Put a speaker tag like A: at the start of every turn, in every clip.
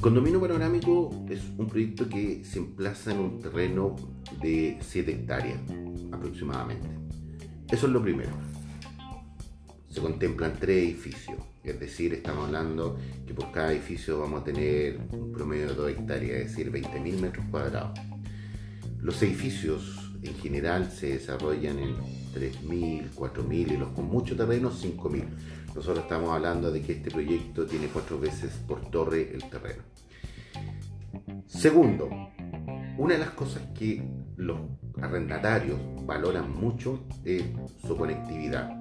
A: Condominio Panorámico es un proyecto que se emplaza en un terreno de 7 hectáreas aproximadamente. Eso es lo primero. Se contemplan tres edificios, es decir, estamos hablando que por cada edificio vamos a tener un promedio de 2 hectáreas, es decir, 20.000 metros cuadrados. Los edificios en general se desarrollan en 3.000, 4.000 y los con mucho terreno 5.000. Nosotros estamos hablando de que este proyecto tiene cuatro veces por torre el terreno. Segundo, una de las cosas que los arrendatarios valoran mucho es su conectividad.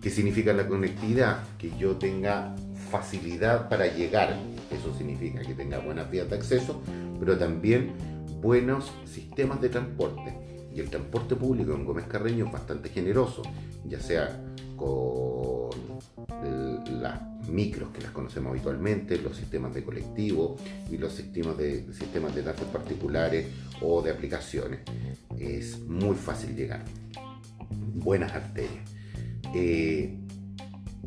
A: ¿Qué significa la conectividad? Que yo tenga facilidad para llegar. Eso significa que tenga buenas vías de acceso, pero también buenos sistemas de transporte. Y el transporte público en Gómez Carreño es bastante generoso, ya sea con las micros que las conocemos habitualmente, los sistemas de colectivo y los sistemas de, sistemas de datos particulares o de aplicaciones. Es muy fácil llegar. Buenas arterias. Eh,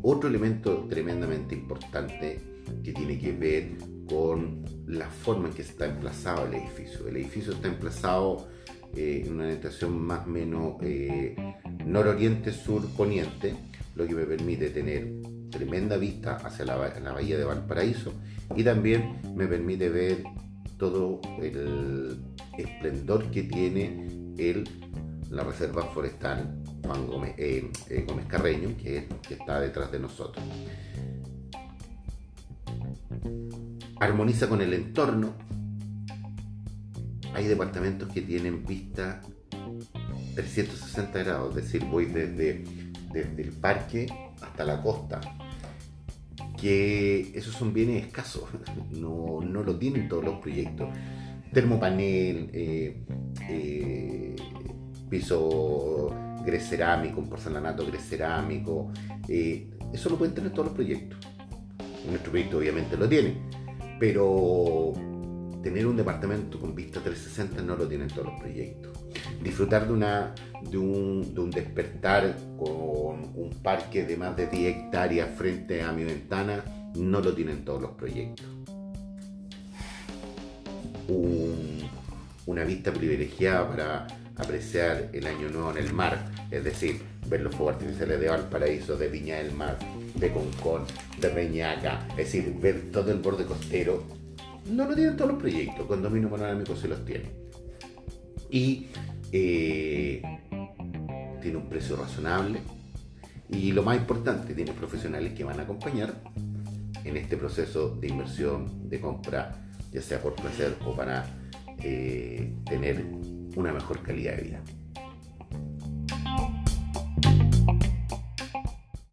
A: otro elemento tremendamente importante que tiene que ver con la forma en que está emplazado el edificio. El edificio está emplazado eh, en una orientación más o menos eh, nororiente-sur-poniente, lo que me permite tener tremenda vista hacia la, bahía de Valparaíso y también me permite ver todo el esplendor que tiene el, la reserva forestal Juan Gómez, eh, Gómez Carreño, que, que está detrás de nosotros. Armoniza con el entorno, hay departamentos que tienen vista 360 grados, es decir, voy desde, desde el parque hasta la costa, que esos son bienes escasos, no, no lo tienen todos los proyectos. Termopanel, eh, eh, piso grecerámico, un porcelanato grecerámico, eh, eso lo pueden tener todos los proyectos. Nuestro proyecto obviamente lo tiene, pero tener un departamento con vista 360 no lo tienen todos los proyectos. Disfrutar de, una, de, un, un despertar con un parque de más de 10 hectáreas frente a mi ventana no lo tienen todos los proyectos. Una vista privilegiada para apreciar el año nuevo en el mar, es decir, ver los fuegos artificiales de Valparaíso, de Viña del Mar, de Concón, de Reñaca, es decir, ver todo el borde costero no lo tienen todos los proyectos, condominio panorámico se los tiene. Y eh, tiene un precio razonable. Y lo más importante, tiene profesionales que van a acompañar en este proceso de inversión, de compra, ya sea por placer o para eh, tener una mejor calidad de vida.